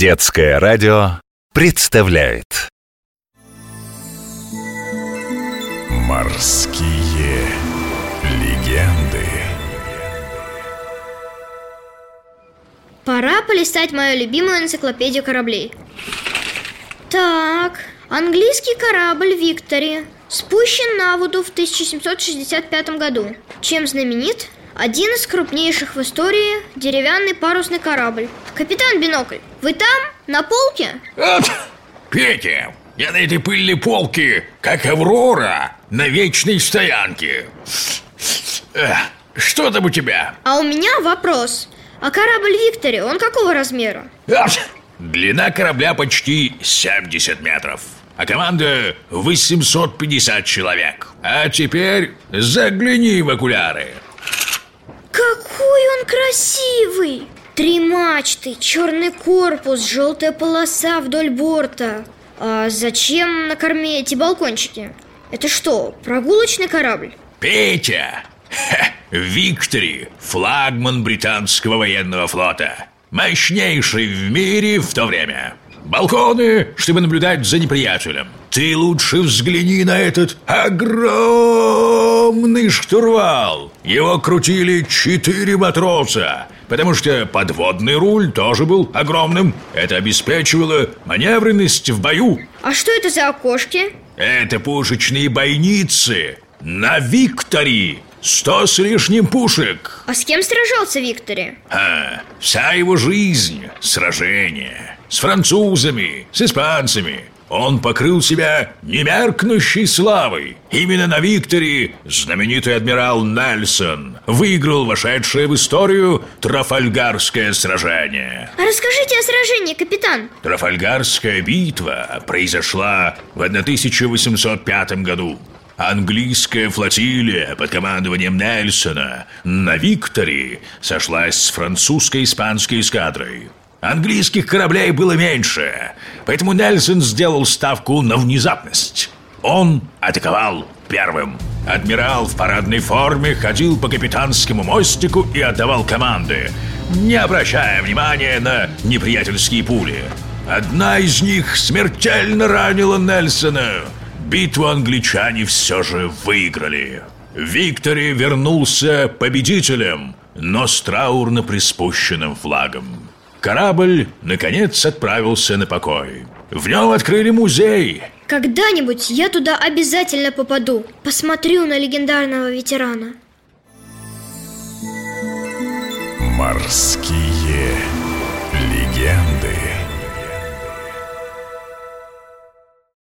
Детское радио представляет Морские легенды Пора полистать мою любимую энциклопедию кораблей. Так, английский корабль «Виктори» спущен на воду в 1765 году. Чем знаменит? Один из крупнейших в истории деревянный парусный корабль. Капитан Бинокль, вы там, на полке? Петя, я на этой пыльной полке, как Аврора, на вечной стоянке. Что там у тебя? А у меня вопрос. А корабль «Виктори», он какого размера? Длина корабля почти 70 метров, а команда 850 человек. А теперь загляни в окуляры. Какой он красивый! Три мачты, черный корпус, желтая полоса вдоль борта. А зачем на корме эти балкончики? Это что, прогулочный корабль? Петя! Виктори, флагман британского военного флота. Мощнейший в мире в то время. Балконы, чтобы наблюдать за неприятелем. Ты лучше взгляни на этот огромный штурвал. Его крутили четыре матроса, потому что подводный руль тоже был огромным. Это обеспечивало маневренность в бою. А что это за окошки? Это пушечные бойницы на Виктории. Сто с лишним пушек. А с кем сражался Виктори? А, вся его жизнь – сражение. С французами, с испанцами. Он покрыл себя немеркнущей славой. Именно на Викторе знаменитый адмирал Нельсон выиграл вошедшее в историю Трафальгарское сражение. А расскажите о сражении, капитан. Трафальгарская битва произошла в 1805 году. Английская флотилия под командованием Нельсона на Викторе сошлась с французско-испанской эскадрой. Английских кораблей было меньше, поэтому Нельсон сделал ставку на внезапность. Он атаковал первым. Адмирал в парадной форме ходил по капитанскому мостику и отдавал команды, не обращая внимания на неприятельские пули. Одна из них смертельно ранила Нельсона. Битву англичане все же выиграли. Виктори вернулся победителем, но с траурно приспущенным флагом. Корабль, наконец, отправился на покой. В нем открыли музей. Когда-нибудь я туда обязательно попаду. Посмотрю на легендарного ветерана. Морские